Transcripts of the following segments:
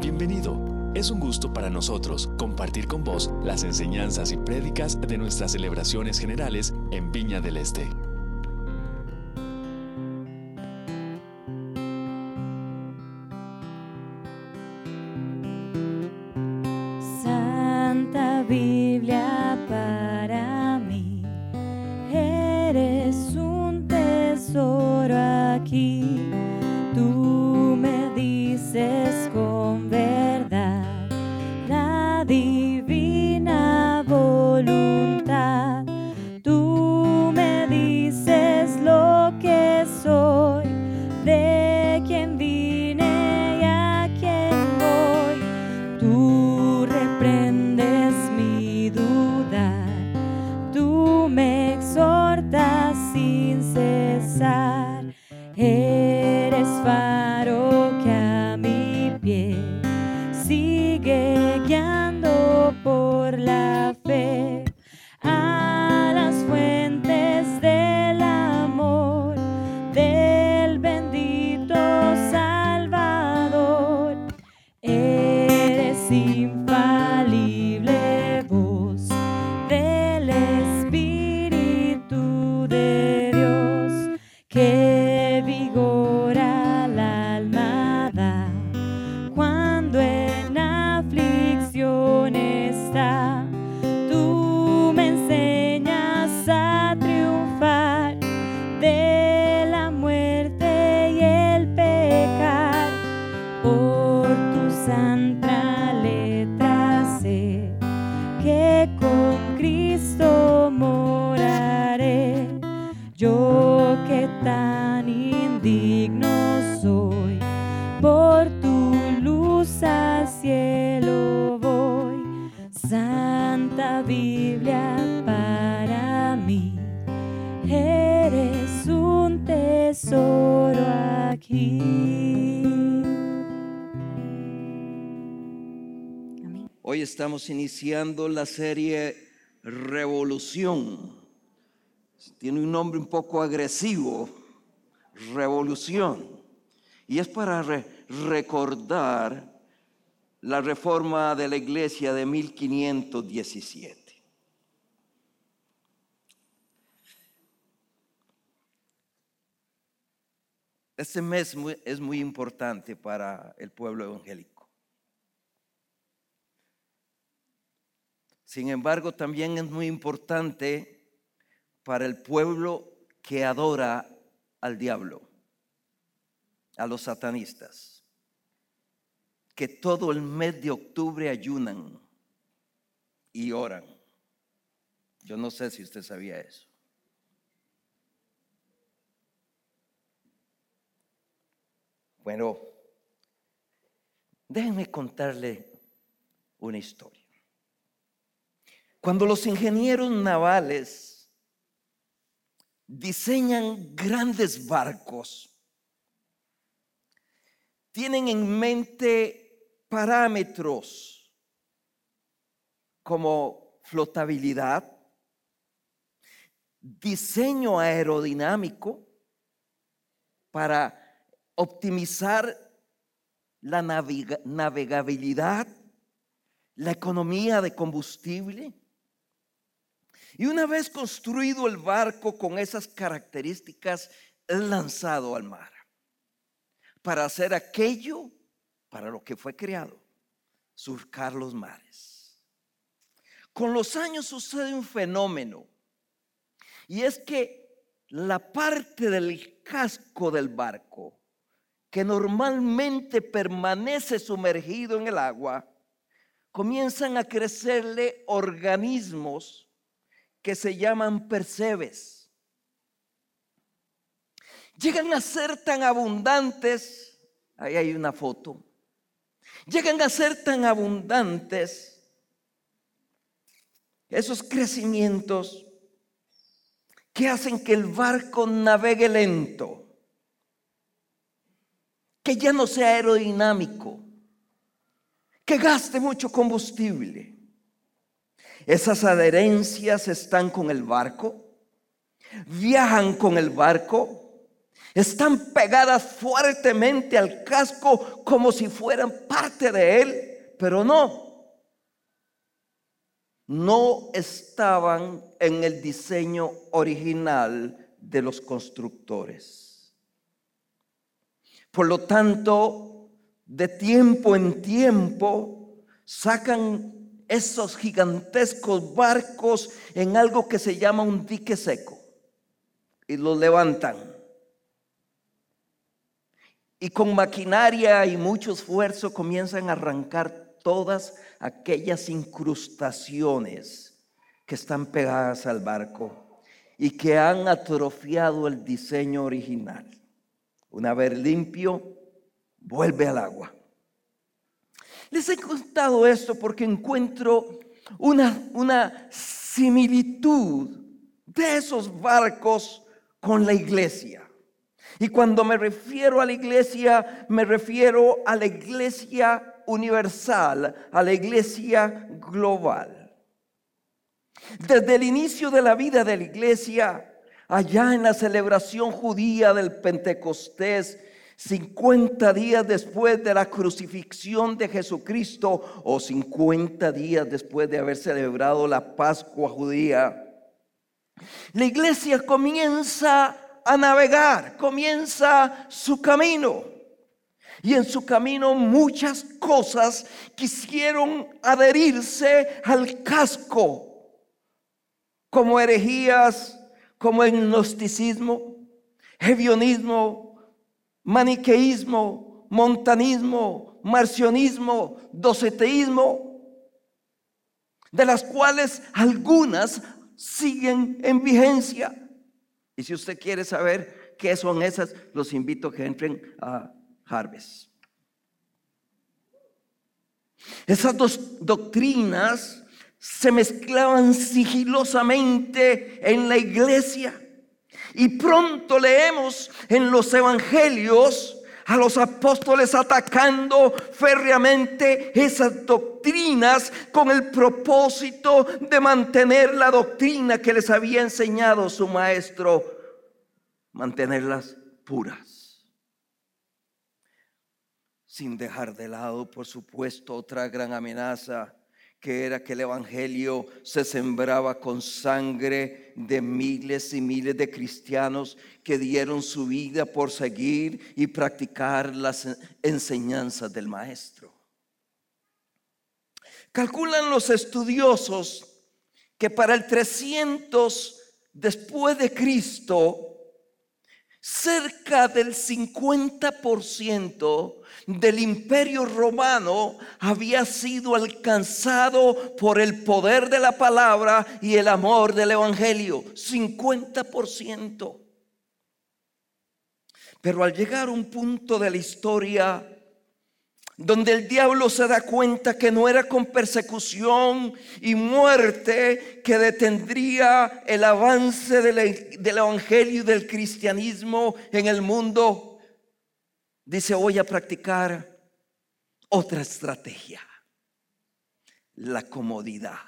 Bienvenido. Es un gusto para nosotros compartir con vos las enseñanzas y prédicas de nuestras celebraciones generales en Viña del Este. Estamos iniciando la serie Revolución. Tiene un nombre un poco agresivo, Revolución. Y es para re- recordar la reforma de la iglesia de 1517. Este mes es muy importante para el pueblo evangélico. Sin embargo, también es muy importante para el pueblo que adora al diablo, a los satanistas, que todo el mes de octubre ayunan y oran. Yo no sé si usted sabía eso. Bueno, déjenme contarle una historia. Cuando los ingenieros navales diseñan grandes barcos, tienen en mente parámetros como flotabilidad, diseño aerodinámico para optimizar la navega- navegabilidad, la economía de combustible. Y una vez construido el barco con esas características, es lanzado al mar para hacer aquello para lo que fue creado, surcar los mares. Con los años sucede un fenómeno y es que la parte del casco del barco que normalmente permanece sumergido en el agua, comienzan a crecerle organismos que se llaman percebes. Llegan a ser tan abundantes, ahí hay una foto, llegan a ser tan abundantes esos crecimientos que hacen que el barco navegue lento, que ya no sea aerodinámico, que gaste mucho combustible. Esas adherencias están con el barco, viajan con el barco Están pegadas fuertemente al casco como si fueran parte de él, pero no. No estaban en el diseño original de los constructores. Por lo tanto, de tiempo en tiempo sacan esos gigantescos barcos en algo que se llama un dique seco y los levantan. Y con maquinaria y mucho esfuerzo comienzan a arrancar todas aquellas incrustaciones que están pegadas al barco y que han atrofiado el diseño original. Una vez limpio, vuelve al agua. Les he contado esto porque encuentro una, una similitud de esos barcos con la iglesia. Y cuando me refiero a la iglesia, me refiero a la iglesia universal, a la iglesia global. Desde el inicio de la vida de la iglesia, allá en la celebración judía del Pentecostés, 50 días después de la crucifixión de Jesucristo o 50 días después de haber celebrado la Pascua judía, la iglesia comienza a navegar, comienza su camino. Y en su camino muchas cosas quisieron adherirse al casco, como herejías, como el gnosticismo, hevionismo, maniqueísmo, montanismo, marcionismo, doceteísmo, de las cuales algunas siguen en vigencia. Y si usted quiere saber qué son esas, los invito a que entren a Harvest. Esas dos doctrinas se mezclaban sigilosamente en la iglesia y pronto leemos en los evangelios a los apóstoles atacando férreamente esas doctrinas con el propósito de mantener la doctrina que les había enseñado su maestro, mantenerlas puras. Sin dejar de lado, por supuesto, otra gran amenaza que era que el Evangelio se sembraba con sangre de miles y miles de cristianos que dieron su vida por seguir y practicar las enseñanzas del Maestro. Calculan los estudiosos que para el 300 después de Cristo, cerca del 50% del imperio romano había sido alcanzado por el poder de la palabra y el amor del evangelio. 50%. Pero al llegar a un punto de la historia donde el diablo se da cuenta que no era con persecución y muerte que detendría el avance del, evangelio y del cristianismo en el mundo, dice, voy a practicar otra estrategia, la comodidad.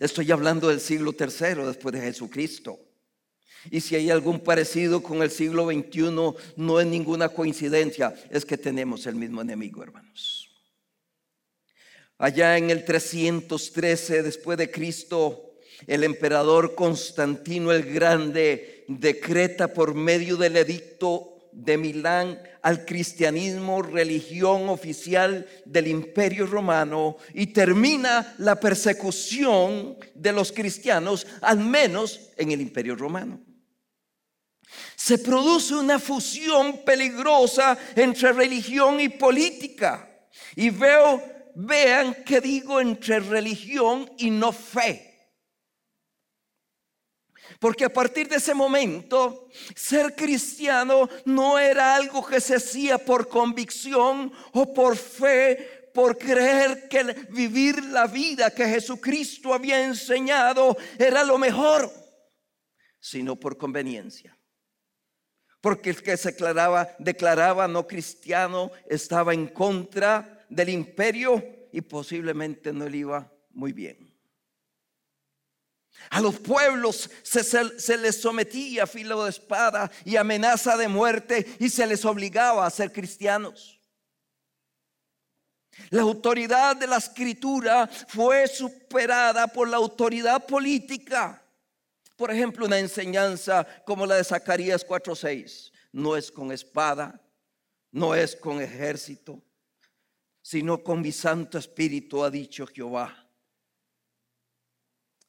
Estoy hablando del siglo tercero después de Jesucristo. Y si hay algún parecido con el siglo XXI, no es ninguna coincidencia, es que tenemos el mismo enemigo, hermanos. Allá en el 313 después de Cristo, el emperador Constantino el Grande decreta por medio del edicto de Milán al cristianismo, religión oficial del imperio romano, y termina la persecución de los cristianos, al menos en el imperio romano. Se produce una fusión peligrosa entre religión y política. Y veo, vean que digo entre religión y no fe. Porque a partir de ese momento, ser cristiano no era algo que se hacía por convicción o por fe, por creer que vivir la vida que Jesucristo había enseñado era lo mejor, sino por conveniencia. Porque el que se declaraba, declaraba no cristiano estaba en contra del imperio y posiblemente no le iba muy bien. A los pueblos se, les sometía filo de espada y amenaza de muerte y se les obligaba a ser cristianos. La autoridad de la escritura fue superada por la autoridad política. Por ejemplo, una enseñanza como la de Zacarías 4:6. No es con espada, no es con ejército, sino con mi Santo Espíritu, ha dicho Jehová.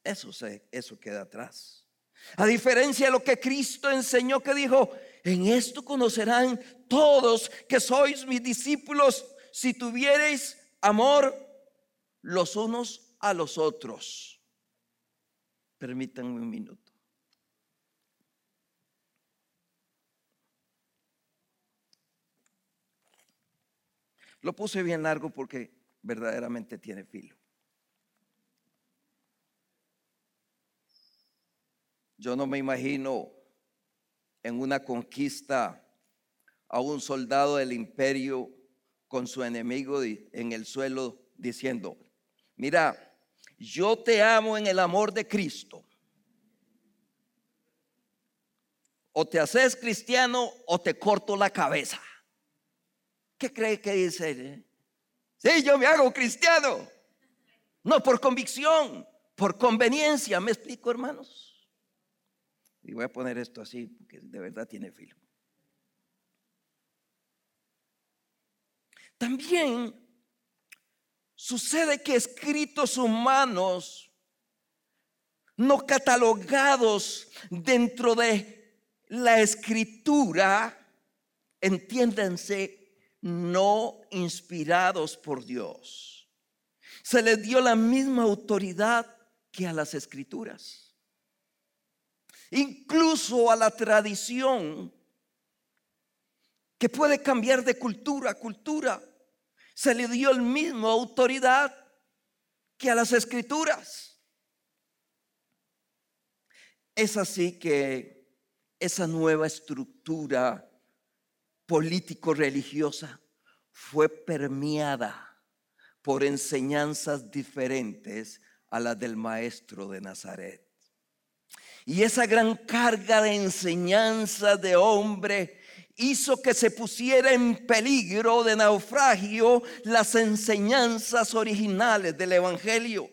Eso, se, eso queda atrás. A diferencia de lo que Cristo enseñó, que dijo, en esto conocerán todos que sois mis discípulos si tuviereis amor los unos a los otros. Permítanme un minuto. Lo puse bien largo porque verdaderamente tiene filo. Yo no me imagino en una conquista a un soldado del imperio con su enemigo en el suelo diciendo, mira, yo te amo en el amor de Cristo. O te haces cristiano o te corto la cabeza. ¿Qué cree que dice él? Sí, yo me hago cristiano. No por convicción, por conveniencia. ¿Me explico, hermanos? Y voy a poner esto así porque de verdad tiene filo. También sucede que escritos humanos no catalogados dentro de la escritura, entiéndanse, no inspirados por Dios. Se les dio la misma autoridad que a las escrituras. Incluso a la tradición que puede cambiar de cultura a cultura, se le dio el mismo autoridad que a las escrituras. Es así que esa nueva estructura político-religiosa fue permeada por enseñanzas diferentes a las del maestro de Nazaret. Y esa gran carga de enseñanza de hombre hizo que se pusiera en peligro de naufragio las enseñanzas originales del Evangelio.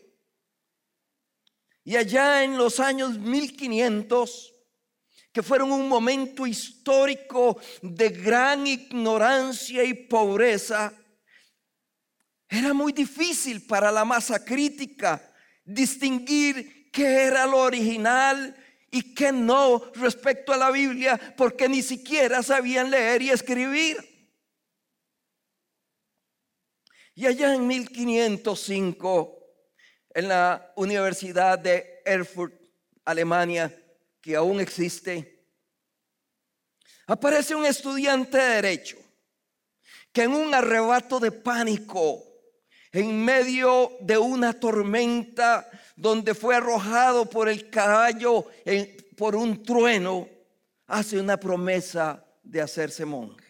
Y allá en los años 1500, que fueron un momento histórico de gran ignorancia y pobreza, era muy difícil para la masa crítica distinguir qué era lo original y qué no respecto a la Biblia, porque ni siquiera sabían leer y escribir. Y allá en 1505, en la Universidad de Erfurt, Alemania, que aún existe, aparece un estudiante de derecho que en un arrebato de pánico, en medio de una tormenta donde fue arrojado por el caballo por un trueno, hace una promesa de hacerse monje.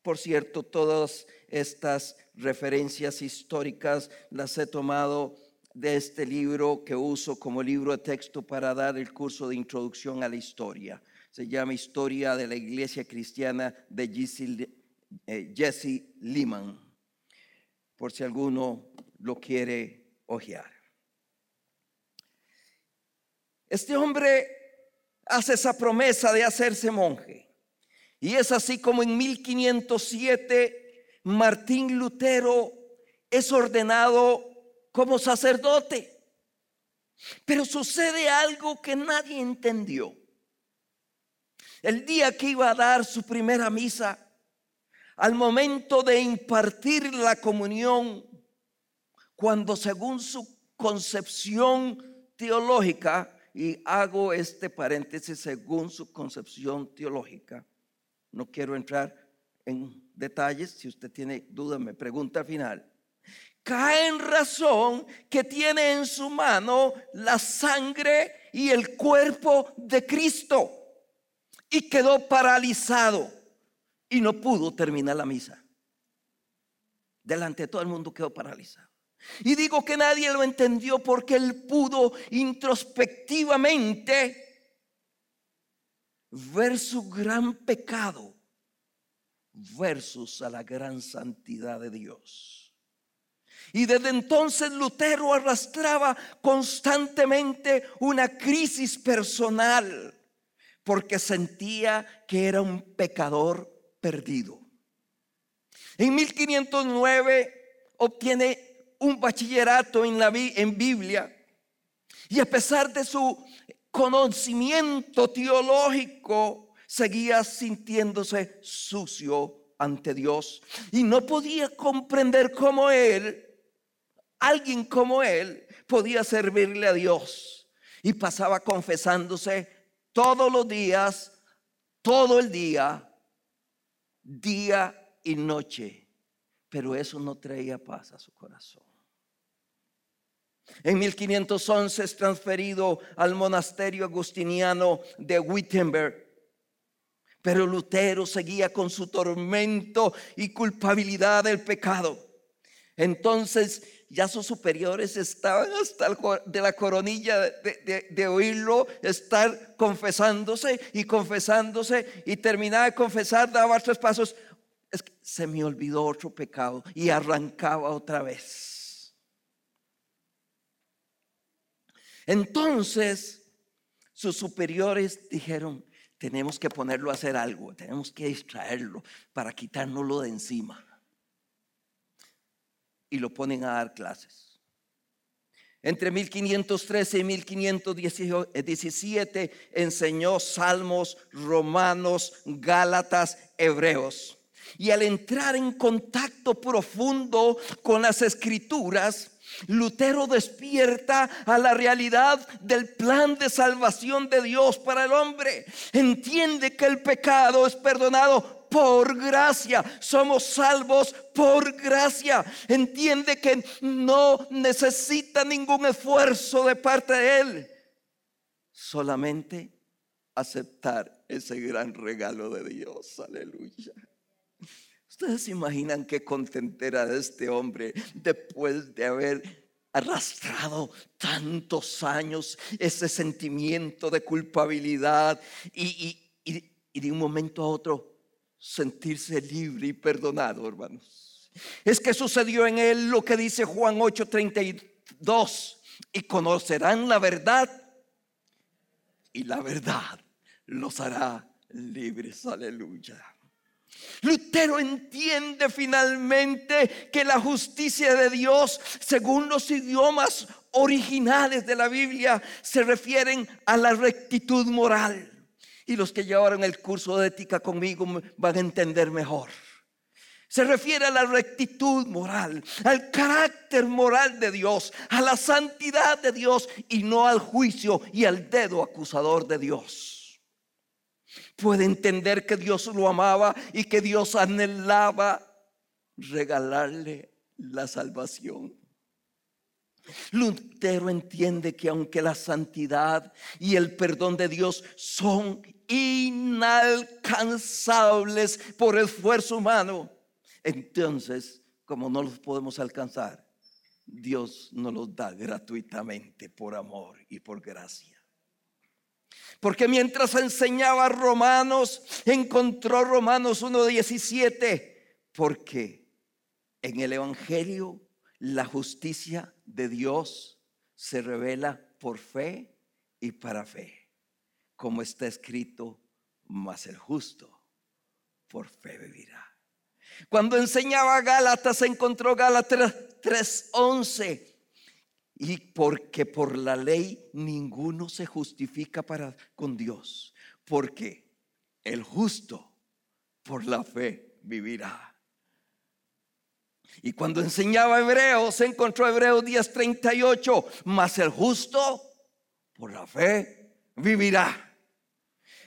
Por cierto, todas estas referencias históricas las he tomado de este libro que uso como libro de texto para dar el curso de introducción a la historia. Se llama Historia de la Iglesia Cristiana de Jesse, eh, Lehman, por si alguno lo quiere hojear. Este hombre hace esa promesa de hacerse monje. Y es así como en 1507 Martín Lutero es ordenado como sacerdote. Pero sucede algo que nadie entendió. El día que iba a dar su primera misa, al momento de impartir la comunión, cuando según su concepción teológica, y hago este paréntesis según su concepción teológica, no quiero entrar en detalles, si usted tiene duda me pregunta al final, cae en razón que tiene en su mano la sangre y el cuerpo de Cristo y quedó paralizado y no pudo terminar la misa. Delante de todo el mundo quedó paralizado. Y digo que nadie lo entendió porque él pudo introspectivamente ver su gran pecado versus a la gran santidad de Dios. Y desde entonces Lutero arrastraba constantemente una crisis personal porque sentía que era un pecador perdido. En 1509 obtiene un bachillerato en, la, en Biblia y a pesar de su conocimiento teológico, seguía sintiéndose sucio ante Dios y no podía comprender cómo él, alguien como él, podía servirle a Dios. Y pasaba confesándose todos los días, todo el día, día y noche. Pero eso no traía paz a su corazón. En 1511 es transferido al monasterio agustiniano de Wittenberg. Pero Lutero seguía con su tormento y culpabilidad del pecado. Entonces ya sus superiores estaban hasta de la coronilla de, oírlo, estar confesándose y confesándose y terminaba de confesar, daba tres pasos. Se me olvidó otro pecado y arrancaba otra vez. Entonces sus superiores dijeron, tenemos que ponerlo a hacer algo, tenemos que distraerlo para quitárnoslo de encima. Y lo ponen a dar clases. Entre 1513 y 1517 enseñó salmos, romanos, gálatas, hebreos. Y al entrar en contacto profundo con las escrituras, Lutero despierta a la realidad del plan de salvación de Dios para el hombre. Entiende que el pecado es perdonado por gracia. Somos salvos por gracia. Entiende que no necesita ningún esfuerzo de parte de Él. Solamente aceptar ese gran regalo de Dios. Aleluya. Ustedes imaginan qué contentera de este hombre después de haber arrastrado tantos años ese sentimiento de culpabilidad y, de un momento a otro sentirse libre y perdonado, hermanos. Es que sucedió en él lo que dice Juan 8:32, y conocerán la verdad y la verdad los hará libres. Aleluya. Lutero entiende finalmente que la justicia de Dios, según los idiomas originales de la Biblia, se refieren a la rectitud moral. Y los que llevaron el curso de ética conmigo van a entender mejor. Se refiere a la rectitud moral, al carácter moral de Dios, a la santidad de Dios y no al juicio y al dedo acusador de Dios puede entender que Dios lo amaba y que Dios anhelaba regalarle la salvación. Lutero entiende que aunque la santidad y el perdón de Dios son inalcanzables por esfuerzo humano, entonces, como no los podemos alcanzar, Dios nos los da gratuitamente por amor y por gracia. Porque mientras enseñaba Romanos, encontró Romanos 1.17. Porque en el Evangelio la justicia de Dios se revela por fe y para fe. Como está escrito, mas el justo por fe vivirá. Cuando enseñaba Gálatas, encontró Gálatas 3.11 y porque por la ley ninguno se justifica para con Dios, porque el justo por la fe vivirá. Y cuando enseñaba Hebreos, se encontró Hebreos 10:38, mas el justo por la fe vivirá.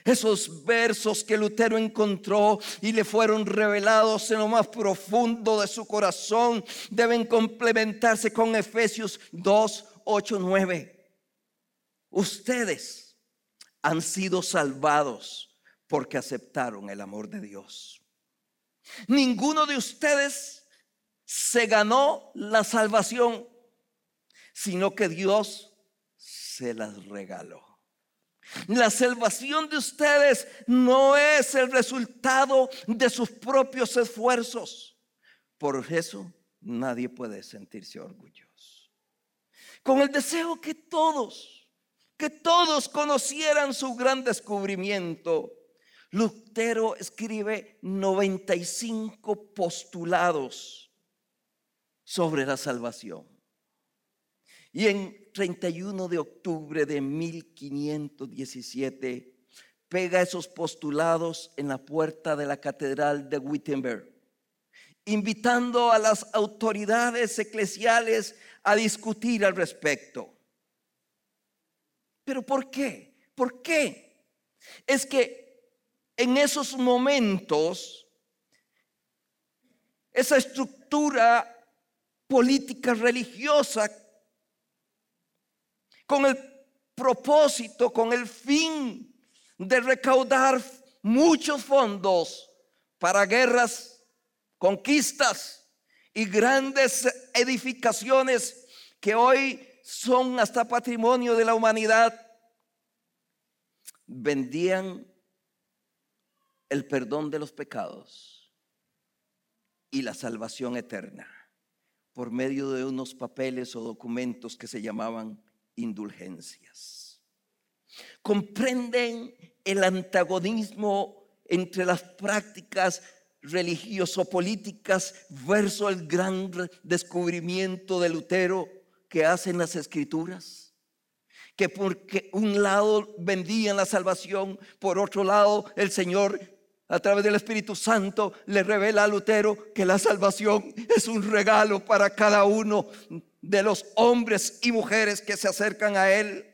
Esos versos que Lutero encontró y le fueron revelados en lo más profundo de su corazón deben complementarse con Efesios 2, 8, 9. Ustedes han sido salvados porque aceptaron el amor de Dios. Ninguno de ustedes se ganó la salvación, sino que Dios se las regaló. La salvación de ustedes no es el resultado de sus propios esfuerzos. Por eso nadie puede sentirse orgulloso. Con el deseo que todos, que todos conocieran su gran descubrimiento, Lutero escribe 95 postulados sobre la salvación. Y en 31 de octubre de 1517 pega esos postulados en la puerta de la catedral de Wittenberg, invitando a las autoridades eclesiales a discutir al respecto. ¿Pero por qué? ¿Por qué? Es que en esos momentos, esa estructura política religiosa con el propósito, con el fin de recaudar muchos fondos para guerras, conquistas y grandes edificaciones que hoy son hasta patrimonio de la humanidad, vendían el perdón de los pecados y la salvación eterna por medio de unos papeles o documentos que se llamaban indulgencias. Comprenden el antagonismo entre las prácticas religioso-políticas versus el gran descubrimiento de Lutero que hacen las escrituras que porque un lado vendían la salvación, por otro lado el Señor a través del Espíritu Santo le revela a Lutero que la salvación es un regalo para cada uno de los hombres y mujeres que se acercan a Él.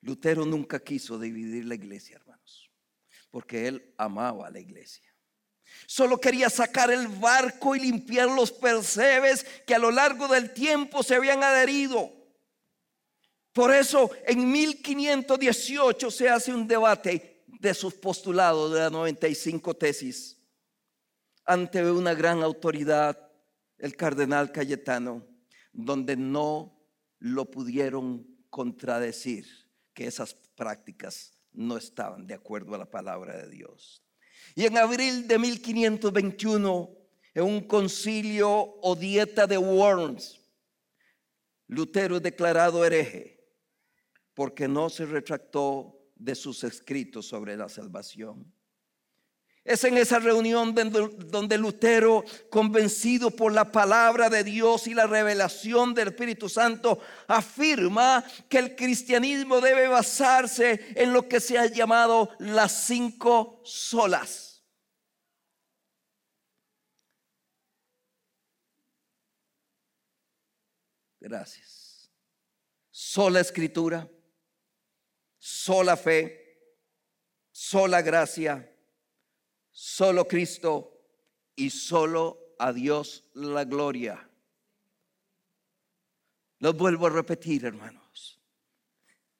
Lutero nunca quiso dividir la iglesia, hermanos, porque él amaba a la iglesia. Solo quería sacar el barco y limpiar los percebes que a lo largo del tiempo se habían adherido. Por eso en 1518 se hace un debate de sus postulados de las 95 tesis ante una gran autoridad, el cardenal Cayetano, donde no lo pudieron contradecir que esas prácticas no estaban de acuerdo a la palabra de Dios. Y en abril de 1521, en un concilio o dieta de Worms, Lutero es declarado hereje porque no se retractó de sus escritos sobre la salvación. Es en esa reunión donde Lutero, convencido por la palabra de Dios y la revelación del Espíritu Santo, afirma que el cristianismo debe basarse en lo que se ha llamado las cinco solas. Gracias. Sola escritura sola fe, sola gracia, solo Cristo y solo a Dios la gloria. Lo vuelvo a repetir, hermanos.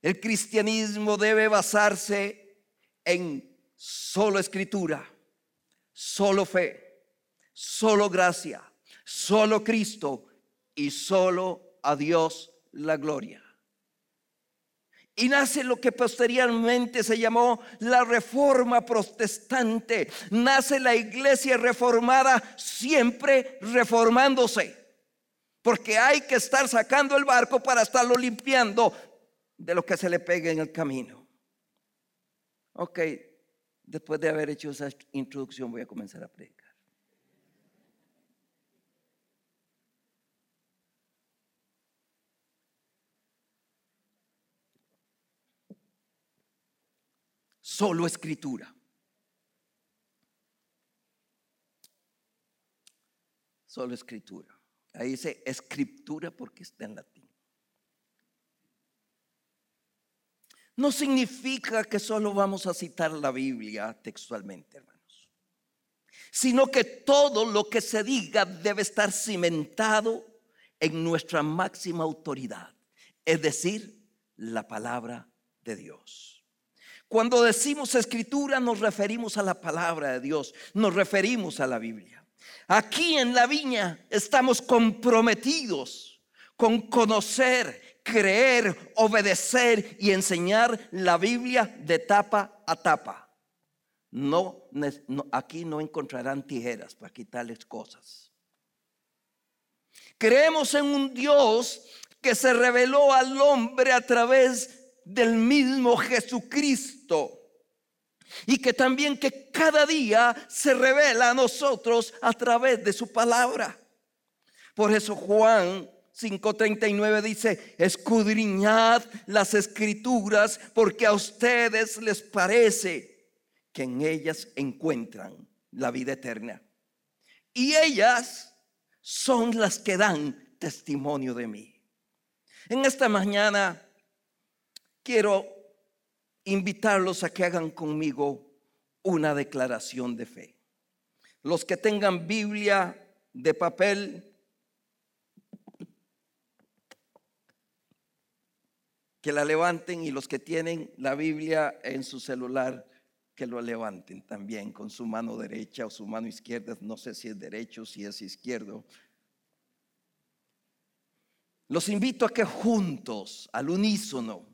El cristianismo debe basarse en solo escritura, solo fe, solo gracia, solo Cristo y solo a Dios la gloria. Y nace lo que posteriormente se llamó la reforma protestante. Nace la iglesia reformada siempre reformándose. Porque hay que estar sacando el barco para estarlo limpiando de lo que se le pegue en el camino. Ok, después de haber hecho esa introducción voy a comenzar a predicar. Solo escritura. Solo escritura. Ahí dice escritura porque está en latín. No significa que solo vamos a citar la Biblia textualmente, hermanos, sino que todo lo que se diga debe estar cimentado en nuestra máxima autoridad, es decir, la palabra de Dios. Cuando decimos escritura nos referimos a la palabra de Dios, nos referimos a la Biblia. Aquí en la viña estamos comprometidos con conocer, creer, obedecer y enseñar la Biblia de tapa a tapa. No, aquí no encontrarán tijeras para quitarles cosas. Creemos en un Dios que se reveló al hombre a través del mismo Jesucristo y que también que cada día se revela a nosotros a través de su palabra. Por eso Juan 5:39 dice, escudriñad las escrituras porque a ustedes les parece que en ellas encuentran la vida eterna. Y ellas son las que dan testimonio de mí. En esta mañana quiero invitarlos a que hagan conmigo una declaración de fe. Los que tengan Biblia de papel, que la levanten y los que tienen la Biblia en su celular, que lo levanten también con su mano derecha o su mano izquierda, no sé si es derecho, si es izquierdo. Los invito a que juntos, al unísono,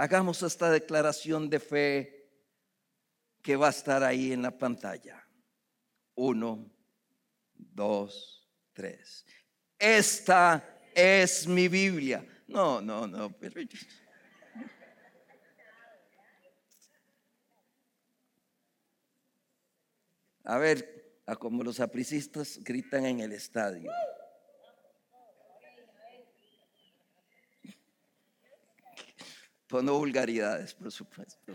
hagamos esta declaración de fe que va a estar ahí en la pantalla. Uno, dos, tres. Esta es mi Biblia. No, no, no. A ver, a como los apricistas gritan en el estadio. No vulgaridades, por supuesto.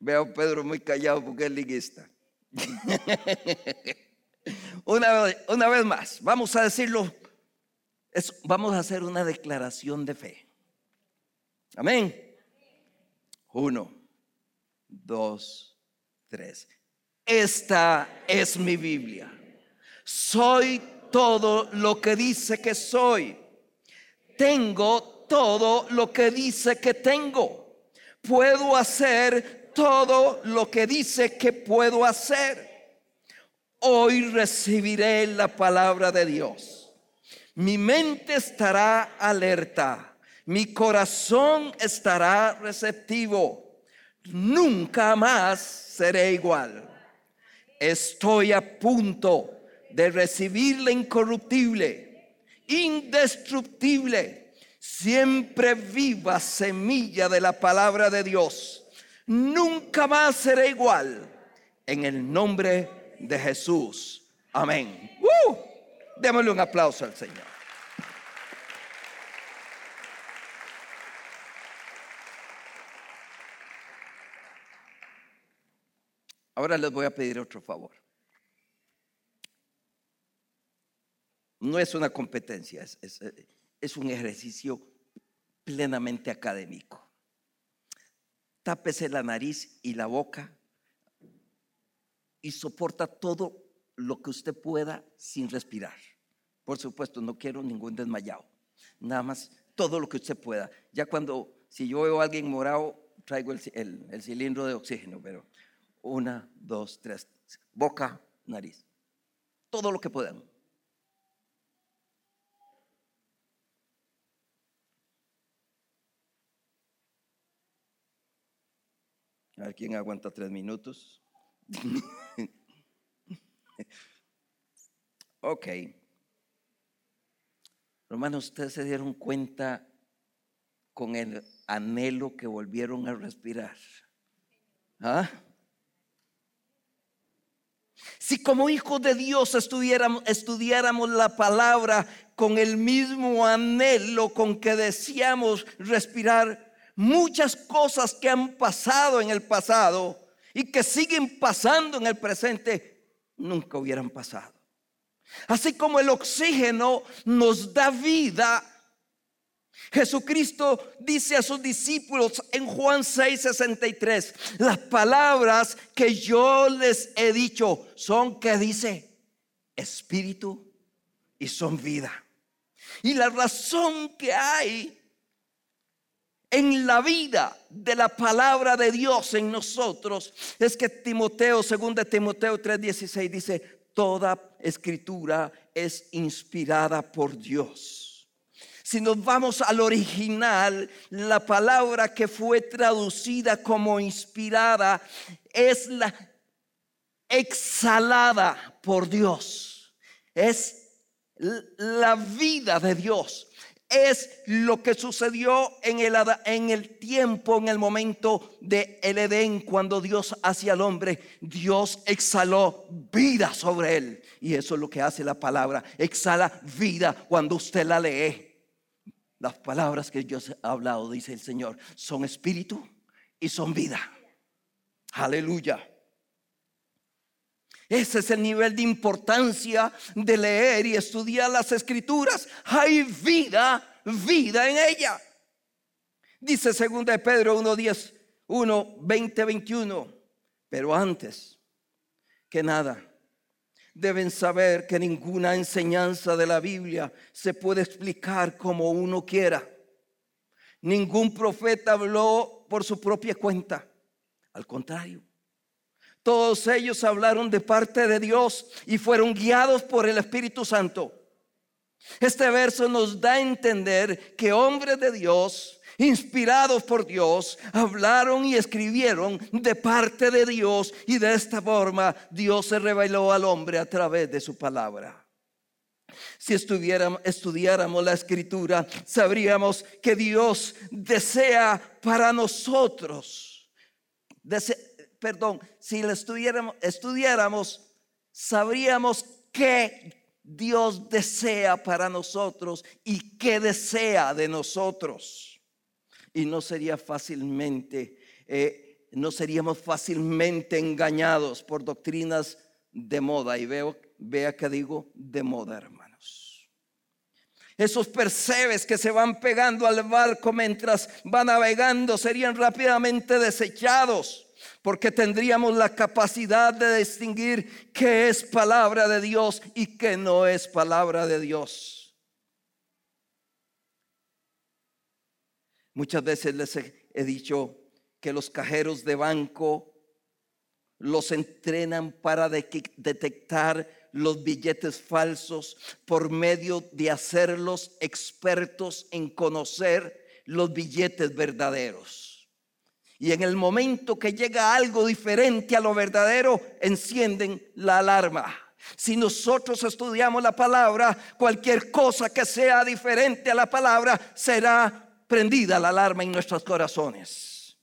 Veo a Pedro muy callado porque es liguista. una vez más, vamos a decirlo. vamos a hacer una declaración de fe. Amén. Uno, dos, tres. Esta es mi Biblia. Soy todo lo que dice que soy tengo todo lo que dice que tengo. Puedo hacer todo lo que dice que puedo hacer. Hoy recibiré la palabra de Dios. Mi mente estará alerta. Mi corazón estará receptivo. Nunca más seré igual. Estoy a punto de recibir la incorruptible indestructible, siempre viva semilla de la palabra de Dios. Nunca más será igual. En el nombre de Jesús. Amén. ¡Uh! Démosle un aplauso al Señor. Ahora les voy a pedir otro favor. No es una competencia, es, un ejercicio plenamente académico. Tápese la nariz y la boca y soporta todo lo que usted pueda sin respirar. Por supuesto, no quiero ningún desmayado. Nada más todo lo que usted pueda. Ya cuando, si yo veo a alguien morado, traigo el, el cilindro de oxígeno, pero una, dos, tres, boca, nariz. Todo lo que puedan. A ver quién aguanta tres minutos. ok. Hermanos, ustedes se dieron cuenta con el anhelo que volvieron a respirar. ¿Ah? Si como hijos de Dios estudiáramos, estudiáramos la palabra con el mismo anhelo con que deseamos respirar, muchas cosas que han pasado en el pasado y que siguen pasando en el presente, nunca hubieran pasado. Así como el oxígeno nos da vida, Jesucristo dice a sus discípulos en Juan 6:63, las palabras que yo les he dicho son que dice espíritu y son vida. Y la razón que hay en la vida de la palabra de Dios en nosotros es que Timoteo, según de Timoteo 3:16 dice, toda escritura es inspirada por Dios. Si nos vamos al original, la palabra que fue traducida como inspirada es la exhalada por Dios. Es la vida de Dios es lo que sucedió en el, en el tiempo, en el momento de el Edén, cuando Dios hacía al hombre, Dios exhaló vida sobre él. Y eso es lo que hace la palabra, exhala vida cuando usted la lee. Las palabras que Dios ha hablado, dice el Señor, son espíritu y son vida. Aleluya. Ese es el nivel de importancia de leer y estudiar las escrituras. Hay vida, vida en ella. Dice 2 de Pedro 1, 10, 1, 20, 21. Pero antes que nada, deben saber que ninguna enseñanza de la Biblia se puede explicar como uno quiera. Ningún profeta habló por su propia cuenta. Al contrario, todos ellos hablaron de parte de Dios y fueron guiados por el Espíritu Santo. Este verso nos da a entender que hombres de Dios, inspirados por Dios, hablaron y escribieron de parte de Dios y de esta forma Dios se reveló al hombre a través de su palabra. Si estudiáramos la escritura, sabríamos que Dios desea para nosotros, perdón, si lo estudiáramos, estudiáramos, sabríamos qué Dios desea para nosotros y qué desea de nosotros. Y no sería fácilmente, eh, no seríamos fácilmente engañados por doctrinas de moda. Y veo, vea que digo de moda, hermanos. Esos percebes que se van pegando al barco mientras va navegando serían rápidamente desechados porque tendríamos la capacidad de distinguir qué es palabra de Dios y qué no es palabra de Dios. Muchas veces les he, dicho que los cajeros de banco los entrenan para detectar los billetes falsos por medio de hacerlos expertos en conocer los billetes verdaderos. Y en el momento que llega algo diferente a lo verdadero, encienden la alarma. Si nosotros estudiamos la palabra, cualquier cosa que sea diferente a la palabra será prendida la alarma en nuestros corazones.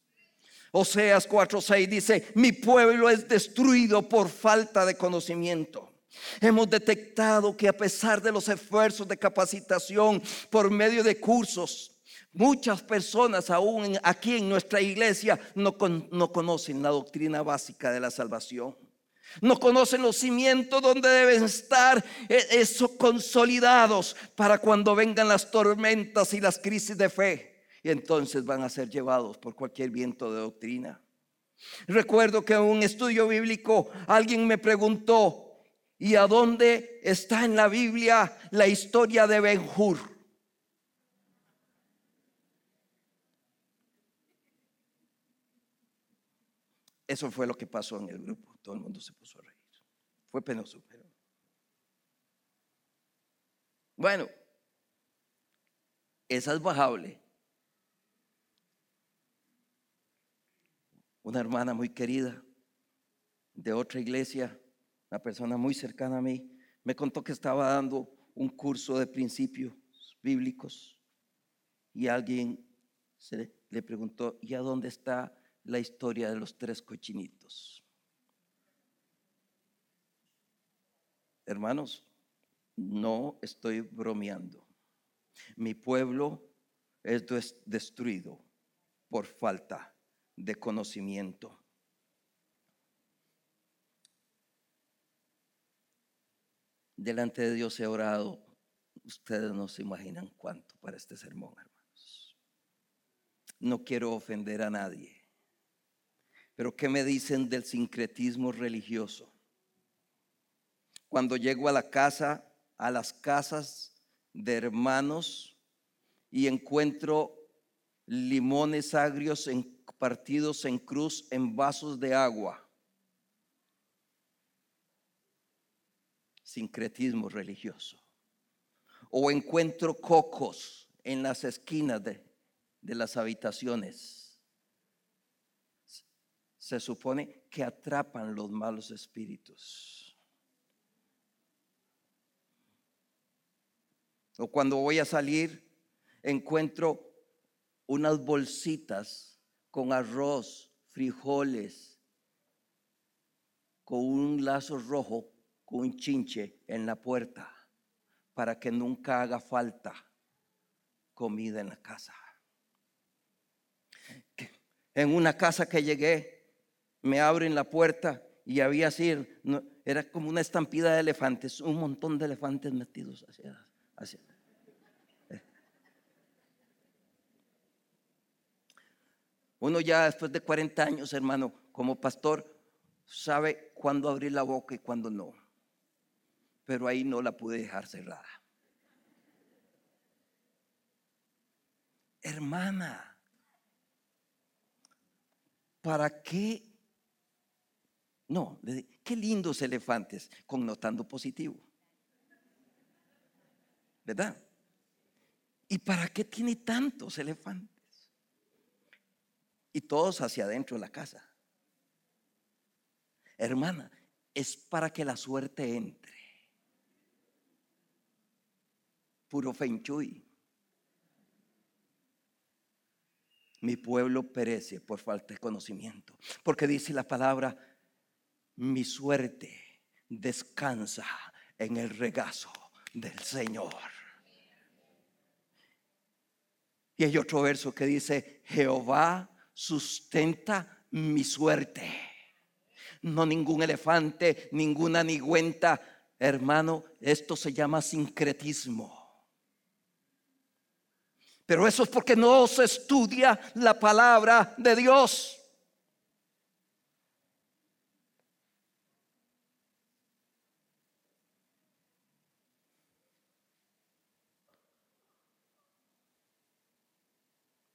Oseas 4:6 dice, mi pueblo es destruido por falta de conocimiento. Hemos detectado que a pesar de los esfuerzos de capacitación por medio de cursos, Muchas personas aún aquí en nuestra iglesia no, no, conocen la doctrina básica de la salvación. No conocen los cimientos donde deben estar e, esos consolidados para cuando vengan las tormentas y las crisis de fe. Y entonces van a ser llevados por cualquier viento de doctrina. Recuerdo que en un estudio bíblico alguien me preguntó, ¿y a dónde está en la Biblia la historia de Benjur? Eso fue lo que pasó en el grupo. Todo el mundo se puso a reír. Fue penoso, pero. Bueno, esa es bajable. Una hermana muy querida de otra iglesia, una persona muy cercana a mí, me contó que estaba dando un curso de principios bíblicos y alguien se le preguntó, ¿y a dónde está la historia de los tres cochinitos. Hermanos, no estoy bromeando. Mi pueblo es destruido por falta de conocimiento. Delante de Dios he orado. Ustedes no se imaginan cuánto para este sermón, hermanos. No quiero ofender a nadie. Pero ¿qué me dicen del sincretismo religioso? Cuando llego a la casa, a las casas de hermanos y encuentro limones agrios partidos en cruz en vasos de agua. Sincretismo religioso. O encuentro cocos en las esquinas de las habitaciones. Se supone que atrapan los malos espíritus. O cuando voy a salir, encuentro unas bolsitas con arroz, frijoles, con un lazo rojo, con un chinche en la puerta, para que nunca haga falta comida en la casa. En una casa que llegué, me abren la puerta y había así, era como una estampida de elefantes, un montón de elefantes metidos hacia, hacia Uno ya después de 40 años, hermano, como pastor, sabe cuándo abrir la boca y cuándo no. Pero ahí no la pude dejar cerrada. Hermana, ¿para qué? No, qué lindos elefantes, connotando positivo. ¿Verdad? ¿Y para qué tiene tantos elefantes? y todos hacia adentro de la casa. Hermana, es para que la suerte entre. Puro feng Mi pueblo perece por falta de conocimiento. Porque dice la palabra, mi suerte descansa en el regazo del Señor. Y hay otro verso que dice, Jehová sustenta mi suerte. No ningún elefante, ninguna nigüenta. Hermano, esto se llama sincretismo. Pero eso es porque no se estudia la palabra de Dios.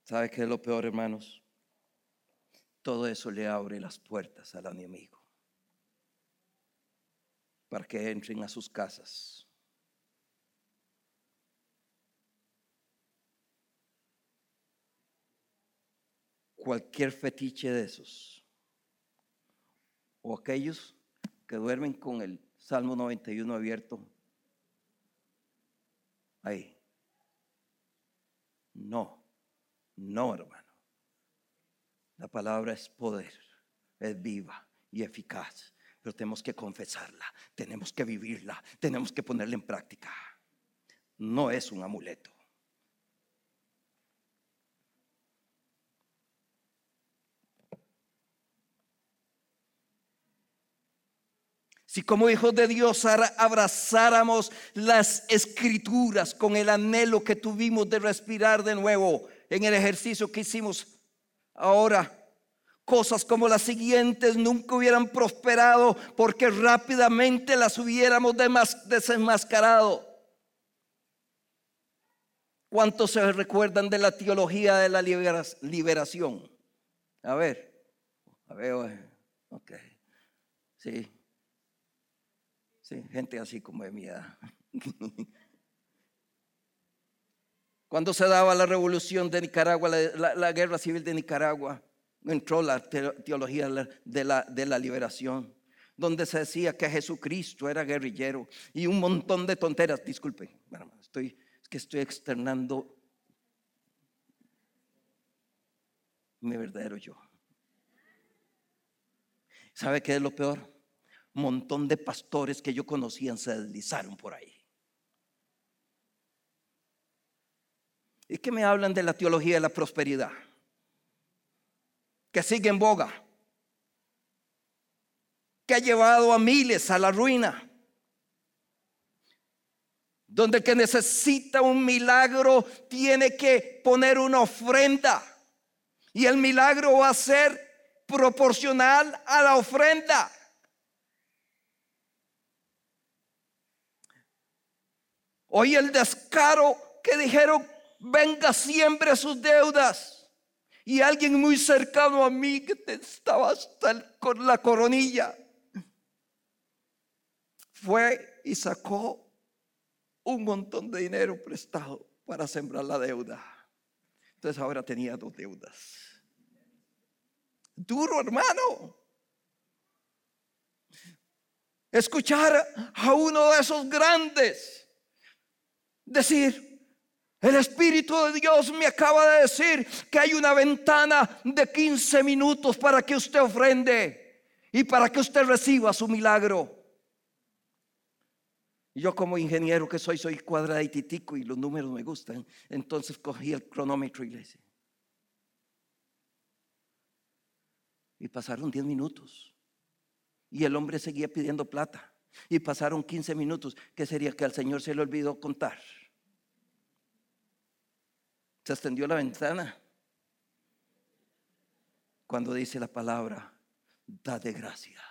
¿Sabe qué es lo peor, hermanos? todo eso le abre las puertas al enemigo para que entren a sus casas. Cualquier fetiche de esos, o aquellos que duermen con el Salmo 91 abierto, ahí. No, no, hermano. La palabra es poder, es viva y eficaz, pero tenemos que confesarla, tenemos que vivirla, tenemos que ponerla en práctica. No es un amuleto. Si como hijos de Dios abrazáramos las escrituras con el anhelo que tuvimos de respirar de nuevo en el ejercicio que hicimos Ahora, cosas como las siguientes nunca hubieran prosperado porque rápidamente las hubiéramos desenmascarado. ¿Cuántos se recuerdan de la teología de la liberación? A ver, a ver, ok, sí, sí, gente así como de mi. Cuando se daba la revolución de Nicaragua, la, guerra civil de Nicaragua, entró la teología de la, liberación, donde se decía que Jesucristo era guerrillero y un montón de tonteras. Disculpen, estoy, es que estoy externando mi verdadero yo. ¿Sabe qué es lo peor? Un montón de pastores que yo conocía se deslizaron por ahí. ¿Y qué me hablan de la teología de la prosperidad? Que sigue en boga. Que ha llevado a miles a la ruina. Donde el que necesita un milagro tiene que poner una ofrenda. Y el milagro va a ser proporcional a la ofrenda. Hoy el descaro que dijeron venga siempre sus deudas. y alguien muy cercano a mí que estaba hasta con la coronilla fue y sacó un montón de dinero prestado para sembrar la deuda. Entonces ahora tenía dos deudas. Duro, hermano. Escuchar a uno de esos grandes decir, el Espíritu de Dios me acaba de decir que hay una ventana de 15 minutos para que usted ofrende y para que usted reciba su milagro. Yo como ingeniero que soy, soy cuadraditico y los números me gustan. Entonces cogí el cronómetro y le hice. Y pasaron 10 minutos. Y el hombre seguía pidiendo plata. Y pasaron 15 minutos. ¿Qué sería que al Señor se le olvidó contar? Se extendió la ventana. Cuando dice la palabra, da de gracia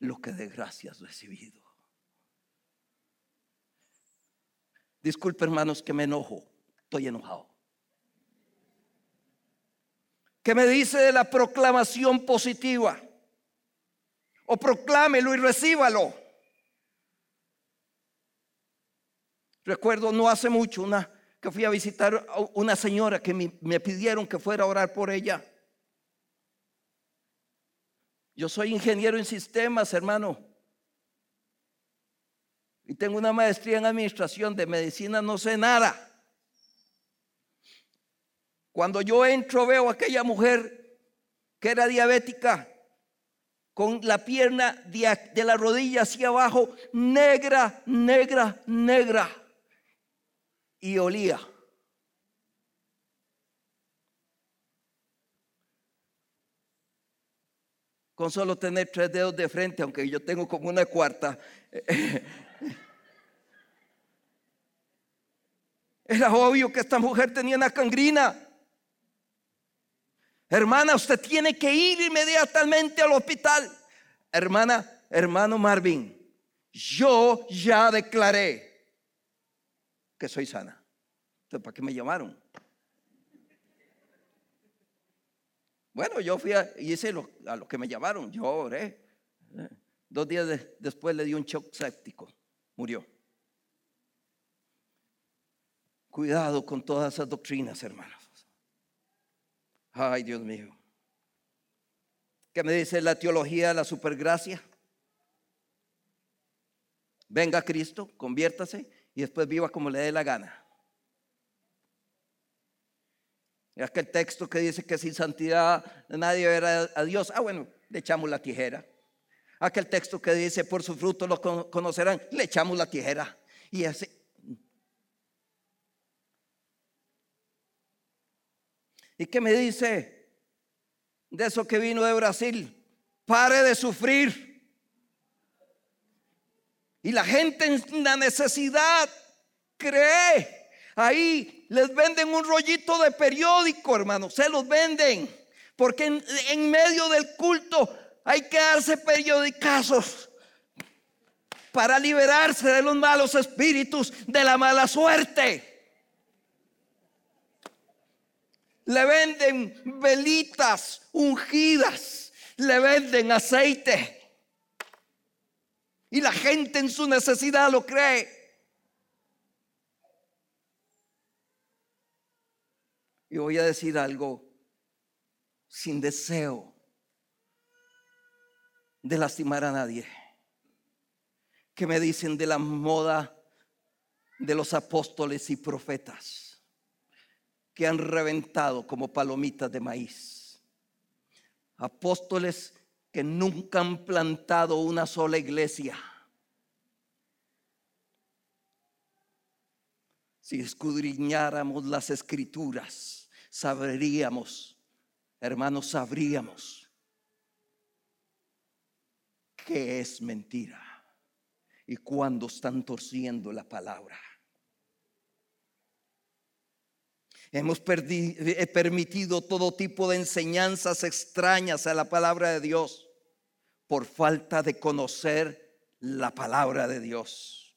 lo que de gracia has recibido. Disculpe hermanos que me enojo, estoy enojado. ¿Qué me dice de la proclamación positiva? O proclámelo y recíbalo. Recuerdo no hace mucho una que fui a visitar a una señora que me, me pidieron que fuera a orar por ella. Yo soy ingeniero en sistemas, hermano. Y tengo una maestría en administración de medicina, no sé nada. Cuando yo entro veo a aquella mujer que era diabética con la pierna de la rodilla hacia abajo, negra, negra, negra. Y olía. Con solo tener tres dedos de frente, aunque yo tengo como una cuarta, Era obvio que esta mujer tenía una cangrina. Hermana, usted tiene que ir inmediatamente al hospital. Hermana, hermano Marvin, yo ya declaré que soy sana. Entonces, ¿para qué me llamaron? Bueno, yo fui y hice lo, a lo que me llamaron. Yo oré. Dos días después le di un shock séptico. Murió. Cuidado con todas esas doctrinas, hermanos. Ay, Dios mío. ¿Qué me dice la teología de la supergracia? Venga Cristo, conviértase y después viva como le dé la gana. Y aquel texto que dice que sin santidad nadie verá a Dios. Ah, bueno, le echamos la tijera. Aquel texto que dice por su fruto lo conocerán, le echamos la tijera. Y así, ¿Y qué me dice de eso que vino de Brasil? Pare de sufrir. Y la gente en la necesidad cree. Ahí les venden un rollito de periódico, hermano. Se los venden. Porque en, medio del culto hay que darse periodicazos para liberarse de los malos espíritus, de la mala suerte. Le venden velitas ungidas. Le venden aceite. Y la gente en su necesidad lo cree. Y voy a decir algo sin deseo de lastimar a nadie. Que me dicen de la moda de los apóstoles y profetas que han reventado como palomitas de maíz. Apóstoles que nunca han plantado una sola iglesia. Si escudriñáramos las escrituras, sabríamos, hermanos, sabríamos que es mentira y cuando están torciendo la palabra. Hemos permitido todo tipo de enseñanzas extrañas a la palabra de Dios por falta de conocer la palabra de Dios.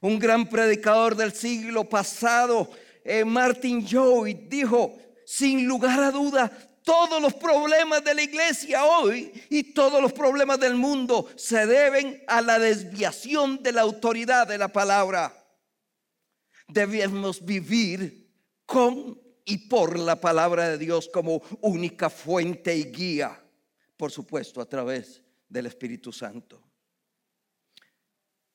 Un gran predicador del siglo pasado, eh, Martin Joy, dijo, sin lugar a duda, todos los problemas de la iglesia hoy y todos los problemas del mundo se deben a la desviación de la autoridad de la palabra. Debemos vivir con y por la palabra de Dios como única fuente y guía, por supuesto, a través del Espíritu Santo.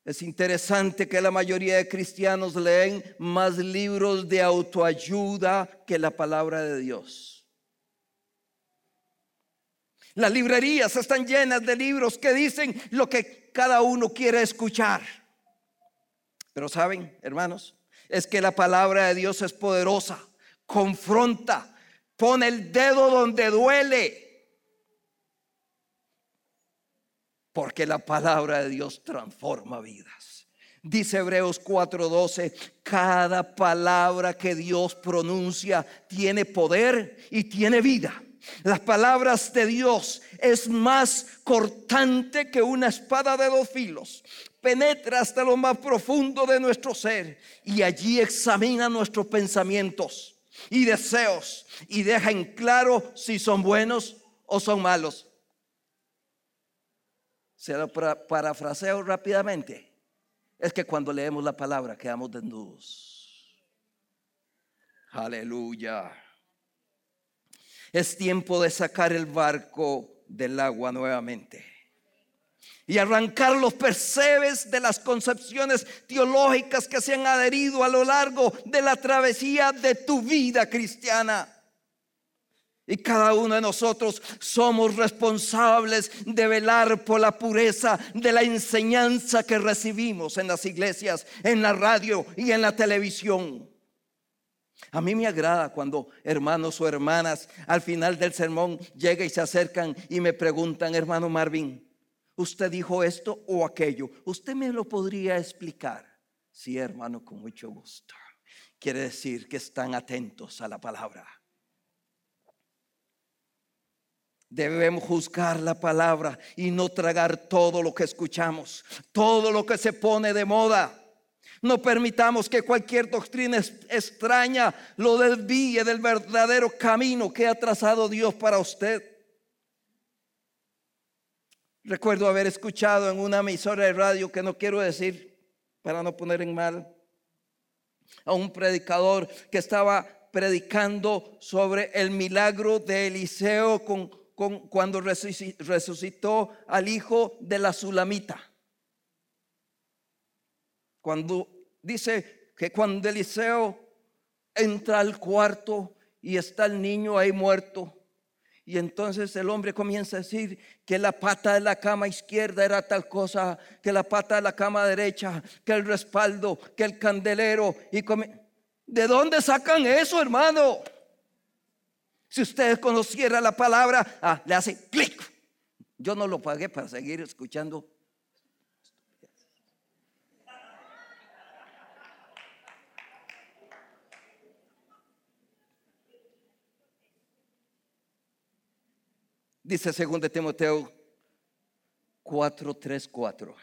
Es interesante que la mayoría de cristianos leen más libros de autoayuda que la palabra de Dios. Las librerías están llenas de libros que dicen lo que cada uno quiere escuchar. Pero saben, hermanos, es que la palabra de Dios es poderosa, confronta, pone el dedo donde duele. Porque la palabra de Dios transforma vidas. Dice Hebreos 4:12, cada palabra que Dios pronuncia tiene poder y tiene vida. Las palabras de Dios es más cortante que una espada de dos filos. Penetra hasta lo más profundo de nuestro ser y allí examina nuestros pensamientos y deseos y deja en claro si son buenos o son malos. Se lo parafraseo rápidamente. Es que cuando leemos la palabra quedamos desnudos. Aleluya. Es tiempo de sacar el barco del agua nuevamente y arrancar los percebes de las concepciones teológicas que se han adherido a lo largo de la travesía de tu vida cristiana. Y cada uno de nosotros somos responsables de velar por la pureza de la enseñanza que recibimos en las iglesias, en la radio y en la televisión. A mí me agrada cuando hermanos o hermanas al final del sermón llegan y se acercan y me preguntan, hermano Marvin, ¿usted dijo esto o aquello? ¿Usted me lo podría explicar? Sí, hermano, con mucho gusto. Quiere decir que están atentos a la palabra. Debemos juzgar la palabra y no tragar todo lo que escuchamos, todo lo que se pone de moda. No permitamos que cualquier doctrina extraña lo desvíe del verdadero camino que ha trazado Dios para usted. Recuerdo haber escuchado en una emisora de radio que no quiero decir para no poner en mal a un predicador que estaba predicando sobre el milagro de Eliseo con cuando resucitó al hijo de la Sulamita. Cuando dice que cuando Eliseo entra al cuarto y está el niño ahí muerto, y entonces el hombre comienza a decir que la pata de la cama izquierda era tal cosa, que la pata de la cama derecha, que el respaldo, que el candelero. Y ¿De dónde sacan eso, hermano? Si usted conociera la palabra, ah, le hace clic. Yo no lo pagué para seguir escuchando. Dice 2 Timoteo 4, 3, 4.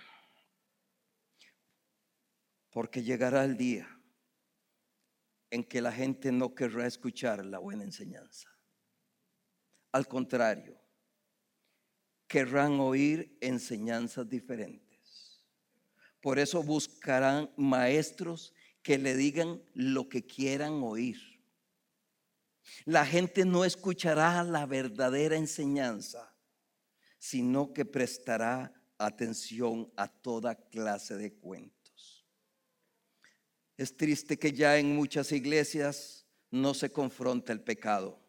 Porque llegará el día en que la gente no querrá escuchar la buena enseñanza. Al contrario, querrán oír enseñanzas diferentes. Por eso buscarán maestros que le digan lo que quieran oír. La gente no escuchará la verdadera enseñanza, sino que prestará atención a toda clase de cuentos. Es triste que ya en muchas iglesias no se confronta el pecado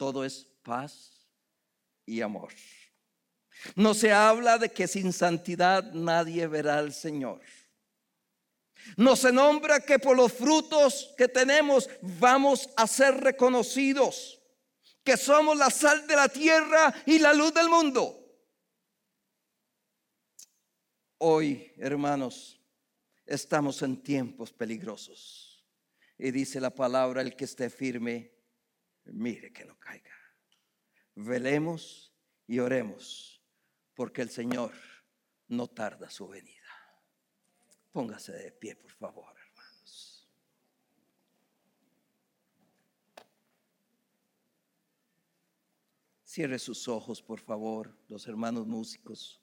todo es paz y amor. No se habla de que sin santidad nadie verá al Señor. No se nombra que por los frutos que tenemos vamos a ser reconocidos, que somos la sal de la tierra y la luz del mundo. Hoy, hermanos, estamos en tiempos peligrosos. Y dice la palabra, el que esté firme, mire que no caiga. Velemos y oremos, porque el Señor no tarda su venida. Póngase de pie, por favor, hermanos. Cierre sus ojos, por favor, los hermanos músicos.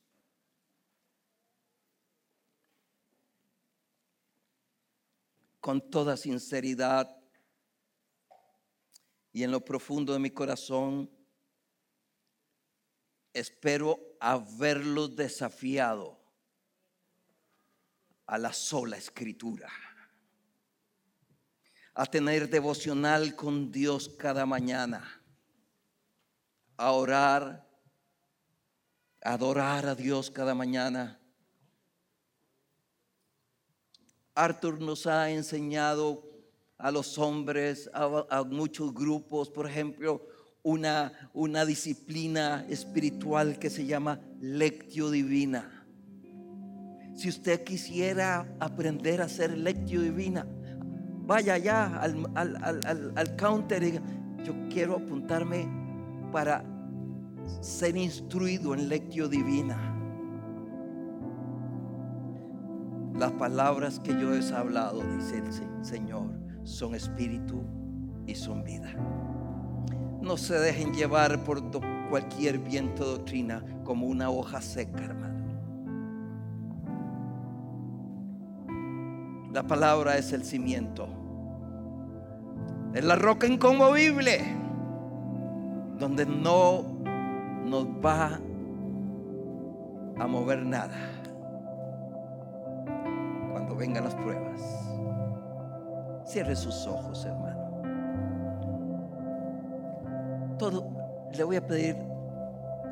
Con toda sinceridad, y en lo profundo de mi corazón, espero haberlos desafiado a la sola escritura, a tener devocional con Dios cada mañana, a orar, a adorar a Dios cada mañana. Arthur nos ha enseñado a los hombres, a, muchos grupos, por ejemplo, una, una disciplina espiritual que se llama lectio divina. Si usted quisiera aprender a hacer lectio divina, vaya allá al, al, al, counter y diga, yo quiero apuntarme para ser instruido en lectio divina. Las palabras que yo he hablado, dice el Señor, son espíritu y son vida. No se dejen llevar por cualquier viento doctrina como una hoja seca, hermano. La palabra es el cimiento. Es la roca inconmovible donde no nos va a mover nada cuando vengan las pruebas. Cierre sus ojos, hermano. Todo, le voy a pedir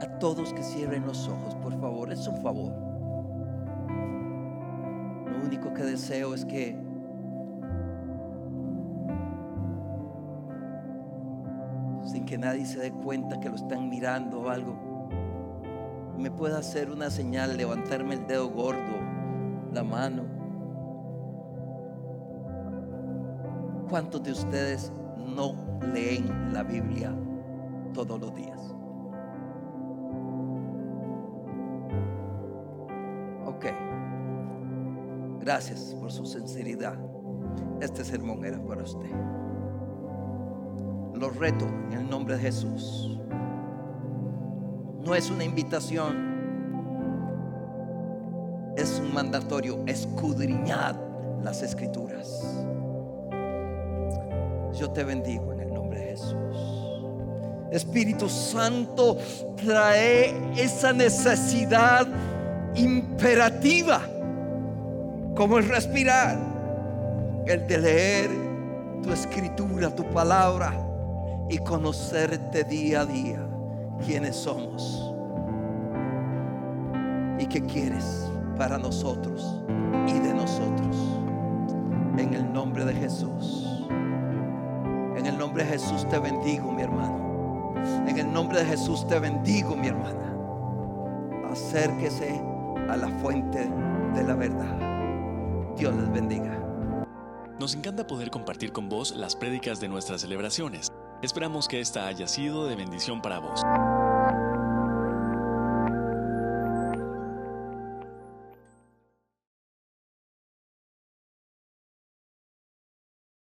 a todos que cierren los ojos, por favor, es un favor. Lo único que deseo es que sin que nadie se dé cuenta que lo están mirando o algo, me pueda hacer una señal, levantarme el dedo gordo, la mano. ¿Cuántos de ustedes no leen la Biblia todos los días? Gracias por su sinceridad. Este sermón era para usted. Lo reto en el nombre de Jesús. No es una invitación. Es un mandatorio. Escudriñad las escrituras. Yo te bendigo en el nombre de Jesús. Espíritu Santo, trae esa necesidad imperativa como el respirar, el de leer tu escritura, tu palabra y conocerte día a día quiénes somos y qué quieres para nosotros y de nosotros. En el nombre de Jesús. Nombre de Jesús te bendigo, mi hermano. En el nombre de Jesús te bendigo, mi hermana. Acérquese a la fuente de la verdad. Dios les bendiga. Nos encanta poder compartir con vos las prédicas de nuestras celebraciones. Esperamos que esta haya sido de bendición para vos.